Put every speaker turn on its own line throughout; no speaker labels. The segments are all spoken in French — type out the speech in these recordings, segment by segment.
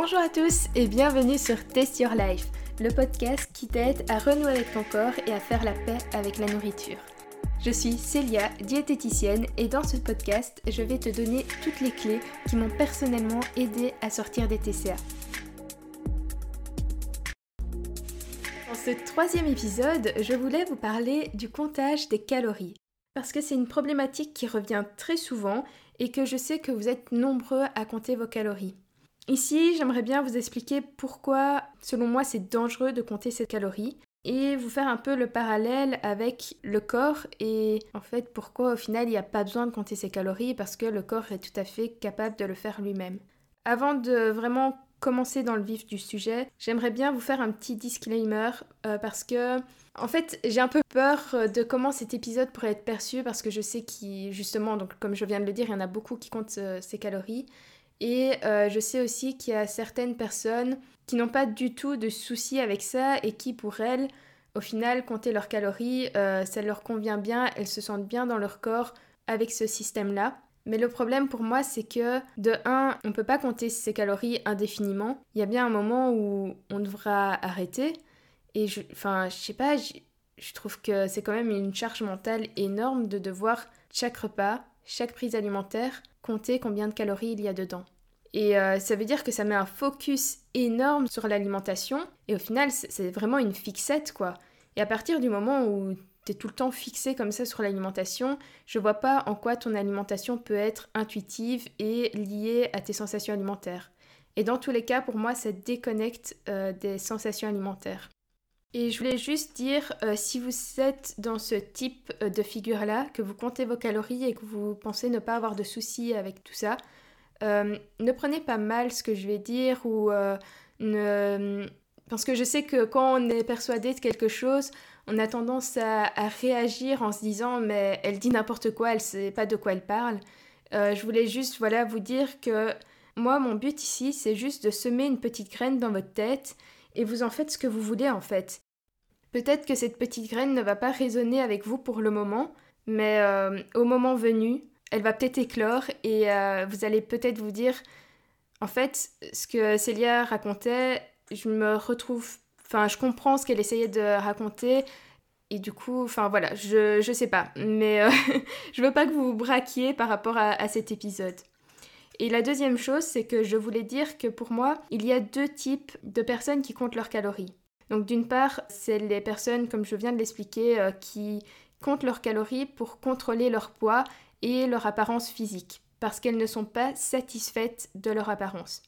Bonjour à tous et bienvenue sur Test Your Life, le podcast qui t'aide à renouer avec ton corps et à faire la paix avec la nourriture. Je suis Célia, diététicienne, et dans ce podcast, je vais te donner toutes les clés qui m'ont personnellement aidé à sortir des TCA. Dans ce troisième épisode, je voulais vous parler du comptage des calories, parce que c'est une problématique qui revient très souvent et que je sais que vous êtes nombreux à compter vos calories. Ici, j'aimerais bien vous expliquer pourquoi, selon moi, c'est dangereux de compter ces calories et vous faire un peu le parallèle avec le corps et en fait pourquoi au final il n'y a pas besoin de compter ses calories parce que le corps est tout à fait capable de le faire lui-même. Avant de vraiment commencer dans le vif du sujet, j'aimerais bien vous faire un petit disclaimer euh, parce que en fait j'ai un peu peur de comment cet épisode pourrait être perçu parce que je sais qu'il justement donc comme je viens de le dire il y en a beaucoup qui comptent euh, ses calories et euh, je sais aussi qu'il y a certaines personnes qui n'ont pas du tout de soucis avec ça et qui, pour elles, au final, compter leurs calories, euh, ça leur convient bien, elles se sentent bien dans leur corps avec ce système-là. Mais le problème pour moi, c'est que de 1, on ne peut pas compter ses calories indéfiniment. Il y a bien un moment où on devra arrêter. Et je, enfin, je sais pas, je trouve que c'est quand même une charge mentale énorme de devoir chaque repas, chaque prise alimentaire, compter combien de calories il y a dedans. Et euh, ça veut dire que ça met un focus énorme sur l'alimentation, et au final, c'est vraiment une fixette, quoi. Et à partir du moment où tu es tout le temps fixé comme ça sur l'alimentation, je vois pas en quoi ton alimentation peut être intuitive et liée à tes sensations alimentaires. Et dans tous les cas, pour moi, ça déconnecte euh, des sensations alimentaires. Et je voulais juste dire, euh, si vous êtes dans ce type euh, de figure-là, que vous comptez vos calories et que vous pensez ne pas avoir de soucis avec tout ça, euh, ne prenez pas mal ce que je vais dire ou ne... Parce que je sais que quand on est persuadé de quelque chose, on a tendance à, à réagir en se disant mais elle dit n'importe quoi, elle ne sait pas de quoi elle parle. je voulais juste voilà vous dire que moi mon but ici c'est juste de semer une petite graine dans votre tête et vous en faites ce que vous voulez en fait. Peut-être que cette petite graine ne va pas résonner avec vous pour le moment, mais euh, au moment venu, elle va peut-être éclore et euh, vous allez peut-être vous dire, en fait, ce que Célia racontait, je me retrouve, enfin, je comprends ce qu'elle essayait de raconter. Et du coup, enfin voilà, je, je sais pas, mais euh, je veux pas que vous vous braquiez par rapport à cet épisode. Et la deuxième chose, c'est que je voulais dire que pour moi, il y a deux types de personnes qui comptent leurs calories. Donc d'une part, c'est les personnes, comme je viens de l'expliquer, euh, qui comptent leurs calories pour contrôler leur poids et leur apparence physique, parce qu'elles ne sont pas satisfaites de leur apparence.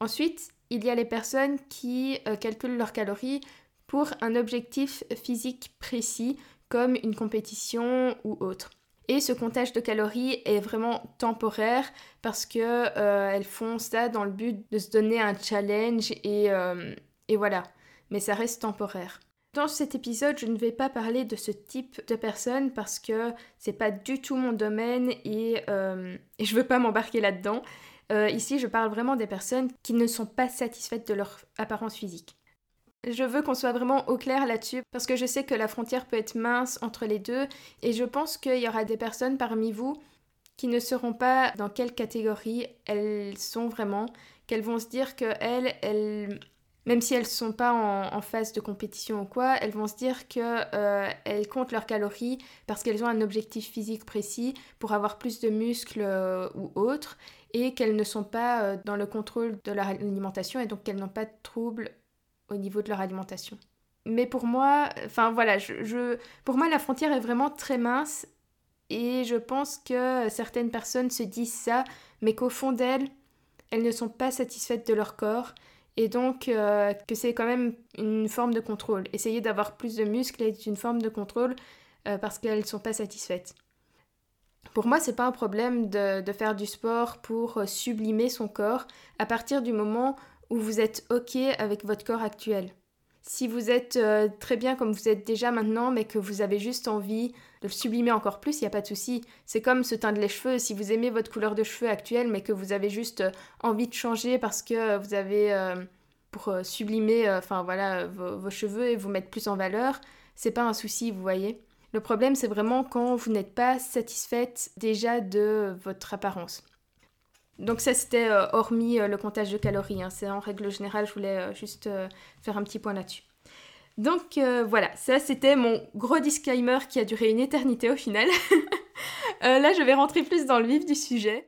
Ensuite, il y a les personnes qui euh, calculent leurs calories pour un objectif physique précis, comme une compétition ou autre. Et ce comptage de calories est vraiment temporaire parce que euh, elles font ça dans le but de se donner un challenge et, euh, et voilà. Mais ça reste temporaire. Dans cet épisode, je ne vais pas parler de ce type de personnes parce que c'est pas du tout mon domaine et, euh, et je veux pas m'embarquer là-dedans. ici, je parle vraiment des personnes qui ne sont pas satisfaites de leur apparence physique. Je veux qu'on soit vraiment au clair là-dessus parce que je sais que la frontière peut être mince entre les deux et je pense qu'il y aura des personnes parmi vous qui ne seront pas dans quelle catégorie elles sont vraiment, qu'elles vont se dire que elles, même si elles ne sont pas en, phase de compétition ou quoi, elles vont se dire qu'elles euh, comptent leurs calories parce qu'elles ont un objectif physique précis pour avoir plus de muscles euh, ou autre et qu'elles ne sont pas euh, dans le contrôle de leur alimentation et donc qu'elles n'ont pas de troubles au niveau de leur alimentation. Mais pour moi, enfin voilà, je, pour moi la frontière est vraiment très mince et je pense que certaines personnes se disent ça, mais qu'au fond d'elles, elles ne sont pas satisfaites de leur corps et donc euh, que c'est quand même une forme de contrôle. Essayer d'avoir plus de muscles est une forme de contrôle euh, parce qu'elles ne sont pas satisfaites. Pour moi, c'est pas un problème de, de, faire du sport pour sublimer son corps à partir du moment où vous êtes OK avec votre corps actuel. Si vous êtes euh, très bien comme vous êtes déjà maintenant, mais que vous avez juste envie de le sublimer encore plus, il n'y a pas de souci. C'est comme se teindre les cheveux. Si vous aimez votre couleur de cheveux actuelle, mais que vous avez juste euh, envie de changer parce que vous avez euh, pour sublimer, voilà, vos, vos, cheveux et vous mettre plus en valeur, c'est pas un souci, vous voyez. Le problème, c'est vraiment quand vous n'êtes pas satisfaite déjà de votre apparence. Donc ça c'était hormis le comptage de calories, hein. c'est en règle générale, je voulais juste faire un petit point là-dessus. Donc voilà, ça c'était mon gros disclaimer qui a duré une éternité au final. là je vais rentrer plus dans le vif du sujet.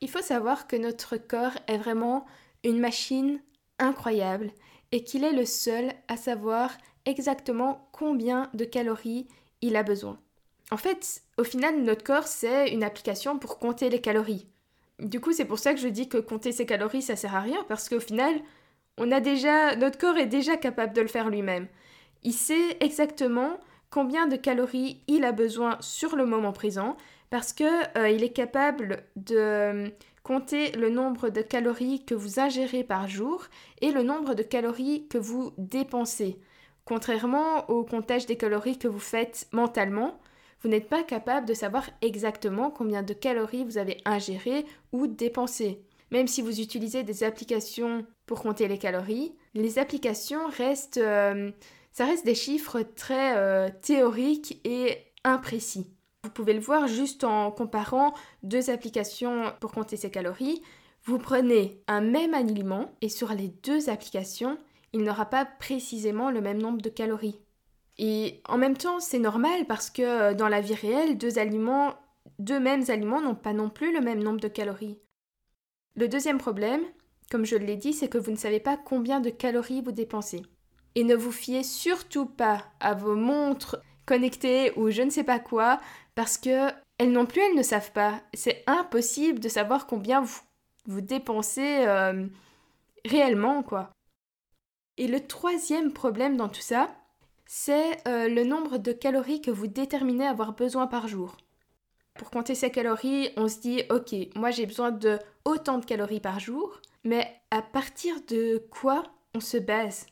Il faut savoir que notre corps est vraiment une machine incroyable et qu'il est le seul à savoir exactement combien de calories il a besoin. En fait, au final, notre corps, c'est une application pour compter les calories. Du coup, c'est pour ça que je dis que compter ses calories, ça sert à rien, parce qu'au final, notre corps est déjà capable de le faire lui-même. Il sait exactement combien de calories il a besoin sur le moment présent, parce que euh, il est capable de compter le nombre de calories que vous ingérez par jour et le nombre de calories que vous dépensez. Contrairement au comptage des calories que vous faites mentalement, vous n'êtes pas capable de savoir exactement combien de calories vous avez ingéré ou dépensé. Même si vous utilisez des applications pour compter les calories, les applications restent, euh, ça reste des chiffres très euh, théoriques et imprécis. Vous pouvez le voir juste en comparant deux applications pour compter ses calories. Vous prenez un même aliment et sur les deux applications, il n'aura pas précisément le même nombre de calories. Et en même temps, c'est normal parce que euh, dans la vie réelle, deux aliments, deux mêmes aliments n'ont pas non plus le même nombre de calories. Le deuxième problème, comme je l'ai dit, c'est que vous ne savez pas combien de calories vous dépensez. Et ne vous fiez surtout pas à vos montres connectées ou je ne sais pas quoi, parce que elles non plus, elles ne savent pas. C'est impossible de savoir combien vous, vous dépensez euh, réellement, quoi. Et le troisième problème dans tout ça, c'est euh, le nombre de calories que vous déterminez avoir besoin par jour. Pour compter ces calories, on se dit ok, moi j'ai besoin de autant de calories par jour, mais à partir de quoi on se base?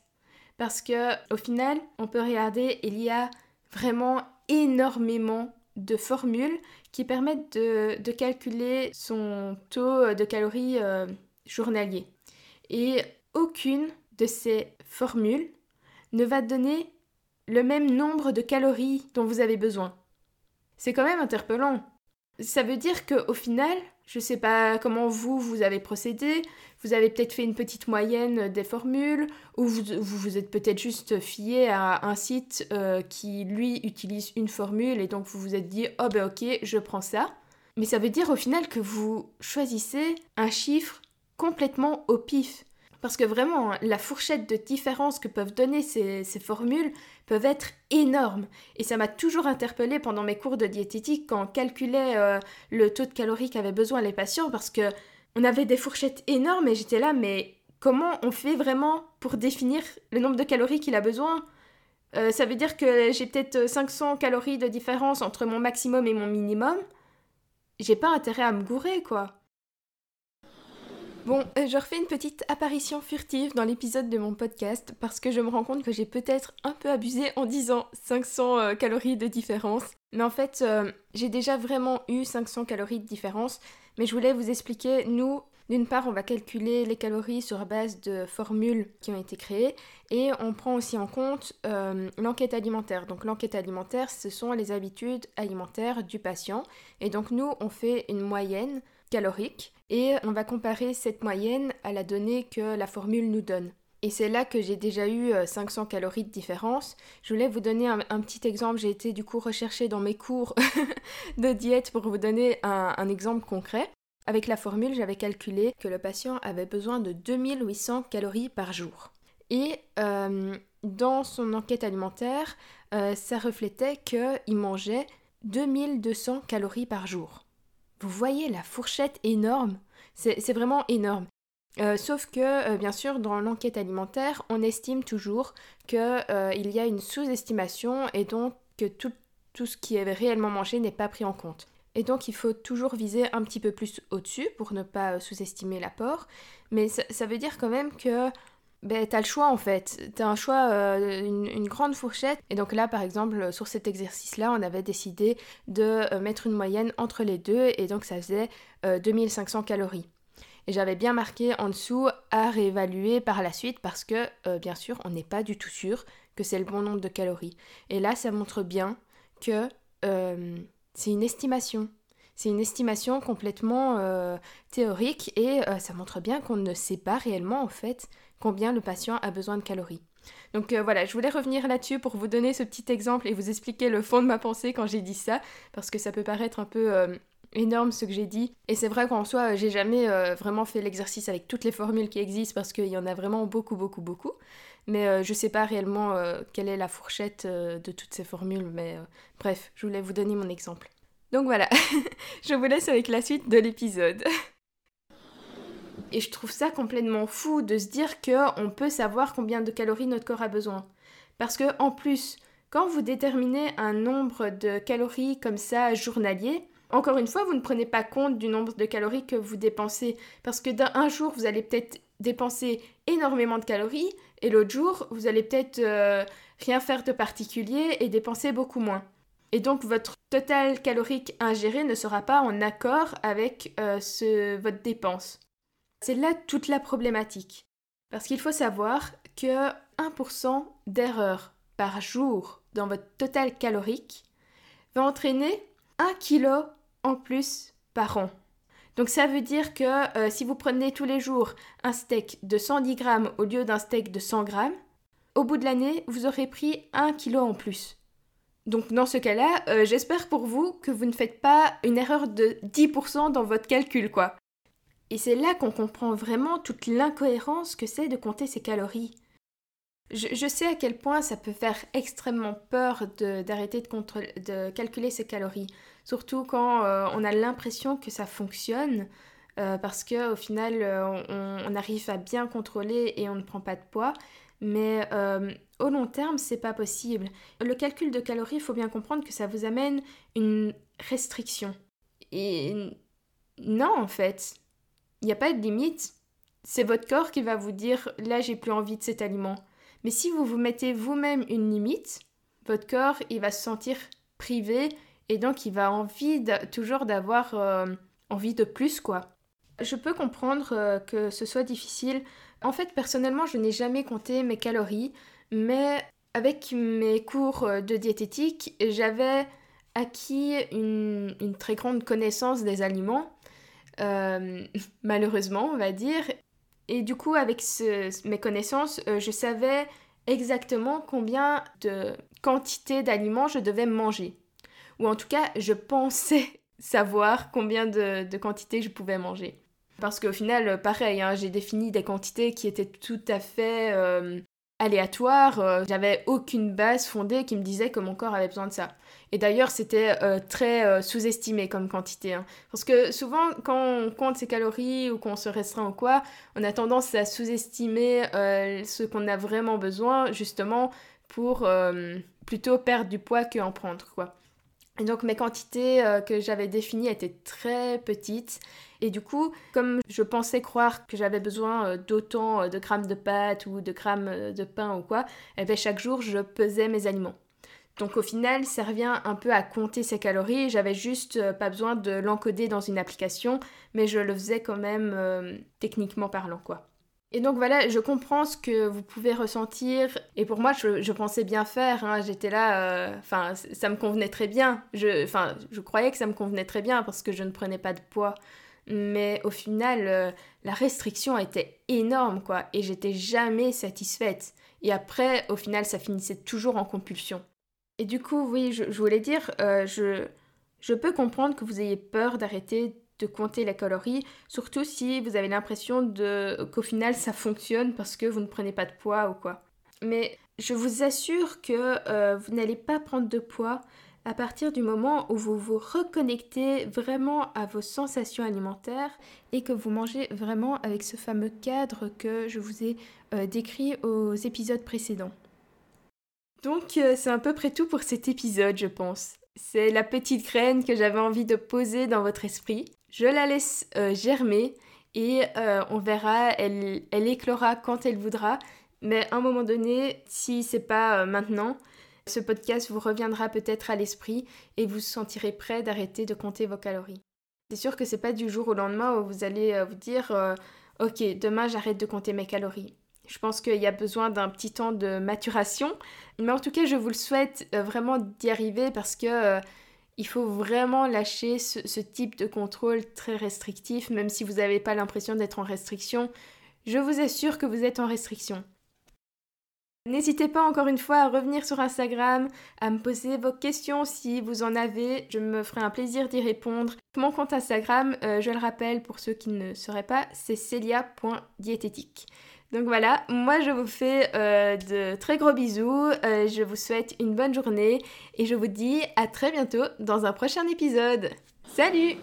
Parce que au final, on peut regarder, il y a vraiment énormément de formules qui permettent de, calculer son taux de calories euh, journalier. Et aucune de ces formules ne va donner le même nombre de calories dont vous avez besoin. C'est quand même interpellant. Ça veut dire qu'au final, je ne sais pas comment vous, vous avez procédé, vous avez peut-être fait une petite moyenne des formules, ou vous vous, êtes peut-être juste fié à un site euh, qui, lui, utilise une formule, et donc vous vous êtes dit, oh ben ok, je prends ça. Mais ça veut dire au final que vous choisissez un chiffre complètement au pif. Parce que vraiment, la fourchette de différence que peuvent donner ces, formules peuvent être énormes. Et ça m'a toujours interpellée pendant mes cours de diététique quand on calculait euh, le taux de calories qu'avaient besoin les patients parce que on avait des fourchettes énormes et j'étais là, mais comment on fait vraiment pour définir le nombre de calories qu'il a besoin? Euh, Ça veut dire que j'ai peut-être 500 calories de différence entre mon maximum et mon minimum. J'ai pas intérêt à me gourer, quoi. Bon, euh, je refais une petite apparition furtive dans l'épisode de mon podcast parce que je me rends compte que j'ai peut-être un peu abusé en disant 500 euh, calories de différence. Mais en fait, euh, j'ai déjà vraiment eu 500 calories de différence. Mais je voulais vous expliquer, nous, d'une part, on va calculer les calories sur base de formules qui ont été créées et on prend aussi en compte l'enquête alimentaire. Donc l'enquête alimentaire, ce sont les habitudes alimentaires du patient. Et donc nous, on fait une moyenne calorique et on va comparer cette moyenne à la donnée que la formule nous donne. Et c'est là que j'ai déjà eu 500 euh, calories de différence. Je voulais vous donner un, petit exemple. J'ai été du coup rechercher dans mes cours de diète pour vous donner un, exemple concret. Avec la formule, j'avais calculé que le patient avait besoin de 2800 calories par jour. Et euh, dans son enquête alimentaire, euh, ça reflétait qu'il mangeait 2200 calories par jour. Vous voyez la fourchette énorme C'est vraiment énorme. Euh, sauf que, euh, bien sûr, dans l'enquête alimentaire, on estime toujours qu'il euh, y a une sous-estimation et donc que tout, ce qui est réellement mangé n'est pas pris en compte. Et donc il faut toujours viser un petit peu plus au-dessus pour ne pas sous-estimer l'apport. Mais ça, veut dire quand même que ben, t'as le choix en fait. T'as un choix, euh, une, grande fourchette. Et donc là, par exemple, sur cet exercice-là, on avait décidé de euh, mettre une moyenne entre les deux. Et donc ça faisait 2500 euh, calories. Et j'avais bien marqué en dessous à réévaluer par la suite parce que, bien sûr, on n'est pas du tout sûr que c'est le bon nombre de calories. Et là, ça montre bien que c'est une estimation. C'est une estimation complètement théorique et ça montre bien qu'on ne sait pas réellement en fait combien le patient a besoin de calories. Donc euh, voilà, je voulais revenir là-dessus pour vous donner ce petit exemple et vous expliquer le fond de ma pensée quand j'ai dit ça, parce que ça peut paraître un peu énorme ce que j'ai dit. Et c'est vrai qu'en soi, j'ai jamais vraiment fait l'exercice avec toutes les formules qui existent, parce qu'il y en a vraiment beaucoup, beaucoup, beaucoup. Mais je sais pas réellement quelle est la fourchette de toutes ces formules, mais bref, je voulais vous donner mon exemple. Donc voilà, je vous laisse avec la suite de l'épisode. Et je trouve ça complètement fou de se dire qu'on peut savoir combien de calories notre corps a besoin. Parce que en plus, quand vous déterminez un nombre de calories comme ça journalier, encore une fois, vous ne prenez pas compte du nombre de calories que vous dépensez. Parce que d'un jour, vous allez peut-être dépenser énormément de calories, et l'autre jour, vous allez peut-être euh, rien faire de particulier et dépenser beaucoup moins. Et donc votre total calorique ingéré ne sera pas en accord avec euh, votre dépense. C'est là toute la problématique. Parce qu'il faut savoir que 1% d'erreur par jour dans votre total calorique va entraîner 1 kg en plus par an. Donc ça veut dire que euh, si vous prenez tous les jours un steak de 110 grammes au lieu d'un steak de 100 grammes, au bout de l'année, vous aurez pris 1 kg en plus. Donc dans ce cas-là, euh, j'espère pour vous que vous ne faites pas une erreur de 10% dans votre calcul, quoi. Et c'est là qu'on comprend vraiment toute l'incohérence que c'est de compter ses calories. Je, sais à quel point ça peut faire extrêmement peur d'arrêter de, calculer ses calories, surtout quand euh, on a l'impression que ça fonctionne, euh, parce qu'au final on, arrive à bien contrôler et on ne prend pas de poids. Mais euh, au long terme, c'est pas possible. Le calcul de calories, il faut bien comprendre que ça vous amène une restriction. Et non, en fait, il n'y a pas de limite. C'est votre corps qui va vous dire là, j'ai plus envie de cet aliment. Mais si vous vous mettez vous-même une limite, votre corps, il va se sentir privé et donc il va envie toujours d'avoir euh, envie de plus, quoi. Je peux comprendre euh, que ce soit difficile en fait, personnellement, je n'ai jamais compté mes calories, mais avec mes cours euh, de diététique, j'avais acquis une, très grande connaissance des aliments, euh, malheureusement, on va dire. Et du coup, avec mes connaissances, euh, je savais exactement combien de quantité d'aliments je devais manger. Ou en tout cas, je pensais savoir combien de, de quantité je pouvais manger. Parce qu'au final, pareil, hein, j'ai défini des quantités qui étaient tout à fait euh, aléatoires. Euh, j'avais aucune base fondée qui me disait que mon corps avait besoin de ça. Et d'ailleurs, c'était euh, très sous-estimé comme quantité. Hein. Parce que souvent, quand on compte ses calories ou qu'on se restreint ou quoi, on a tendance à sous-estimer ce qu'on a vraiment besoin, justement, pour plutôt perdre du poids qu'en prendre, quoi. Et donc mes quantités que j'avais définies étaient très petites et du coup, comme je pensais croire que j'avais besoin euh, d'autant euh, de grammes de pâtes ou de grammes euh, de pain ou quoi, eh bien chaque jour je pesais mes aliments. Donc au final, ça revient un peu à compter ces calories. J'avais juste pas besoin de l'encoder dans une application, mais je le faisais quand même techniquement parlant, quoi. Et donc voilà, je comprends ce que vous pouvez ressentir. Et pour moi, je, pensais bien faire. Hein. J'étais là, enfin, ça me convenait très bien. Enfin, je croyais que ça me convenait très bien parce que je ne prenais pas de poids. Mais au final, euh, la restriction était énorme, quoi. Et j'étais jamais satisfaite. Et après, au final, ça finissait toujours en compulsion. Et du coup, oui, je, voulais dire, euh, je, je peux comprendre que vous ayez peur d'arrêter de compter les calories, surtout si vous avez l'impression qu'au final ça fonctionne parce que vous ne prenez pas de poids ou quoi. Mais je vous assure que euh, vous n'allez pas prendre de poids à partir du moment où vous vous reconnectez vraiment à vos sensations alimentaires et que vous mangez vraiment avec ce fameux cadre que je vous ai euh, décrit aux épisodes précédents. Donc euh, c'est à peu près tout pour cet épisode, je pense. C'est la petite graine que j'avais envie de poser dans votre esprit. Je la laisse euh, germer et on verra, elle, éclora quand elle voudra. Mais à un moment donné, si c'est pas maintenant, ce podcast vous reviendra peut-être à l'esprit et vous sentirez prêt d'arrêter de compter vos calories. C'est sûr que c'est pas du jour au lendemain où vous allez euh, vous dire euh, OK, demain j'arrête de compter mes calories. Je pense qu'il y a besoin d'un petit temps de maturation, mais en tout cas, je vous le souhaite euh, vraiment d'y arriver parce que il faut vraiment lâcher ce, type de contrôle très restrictif, même si vous n'avez pas l'impression d'être en restriction. Je vous assure que vous êtes en restriction. N'hésitez pas encore une fois à revenir sur Instagram, à me poser vos questions si vous en avez, je me ferai un plaisir d'y répondre. Mon compte Instagram, euh, je le rappelle pour ceux qui ne sauraient pas, c'est celia.diététique. Donc voilà, moi je vous fais euh, de très gros bisous, euh, je vous souhaite une bonne journée et je vous dis à très bientôt dans un prochain épisode. Salut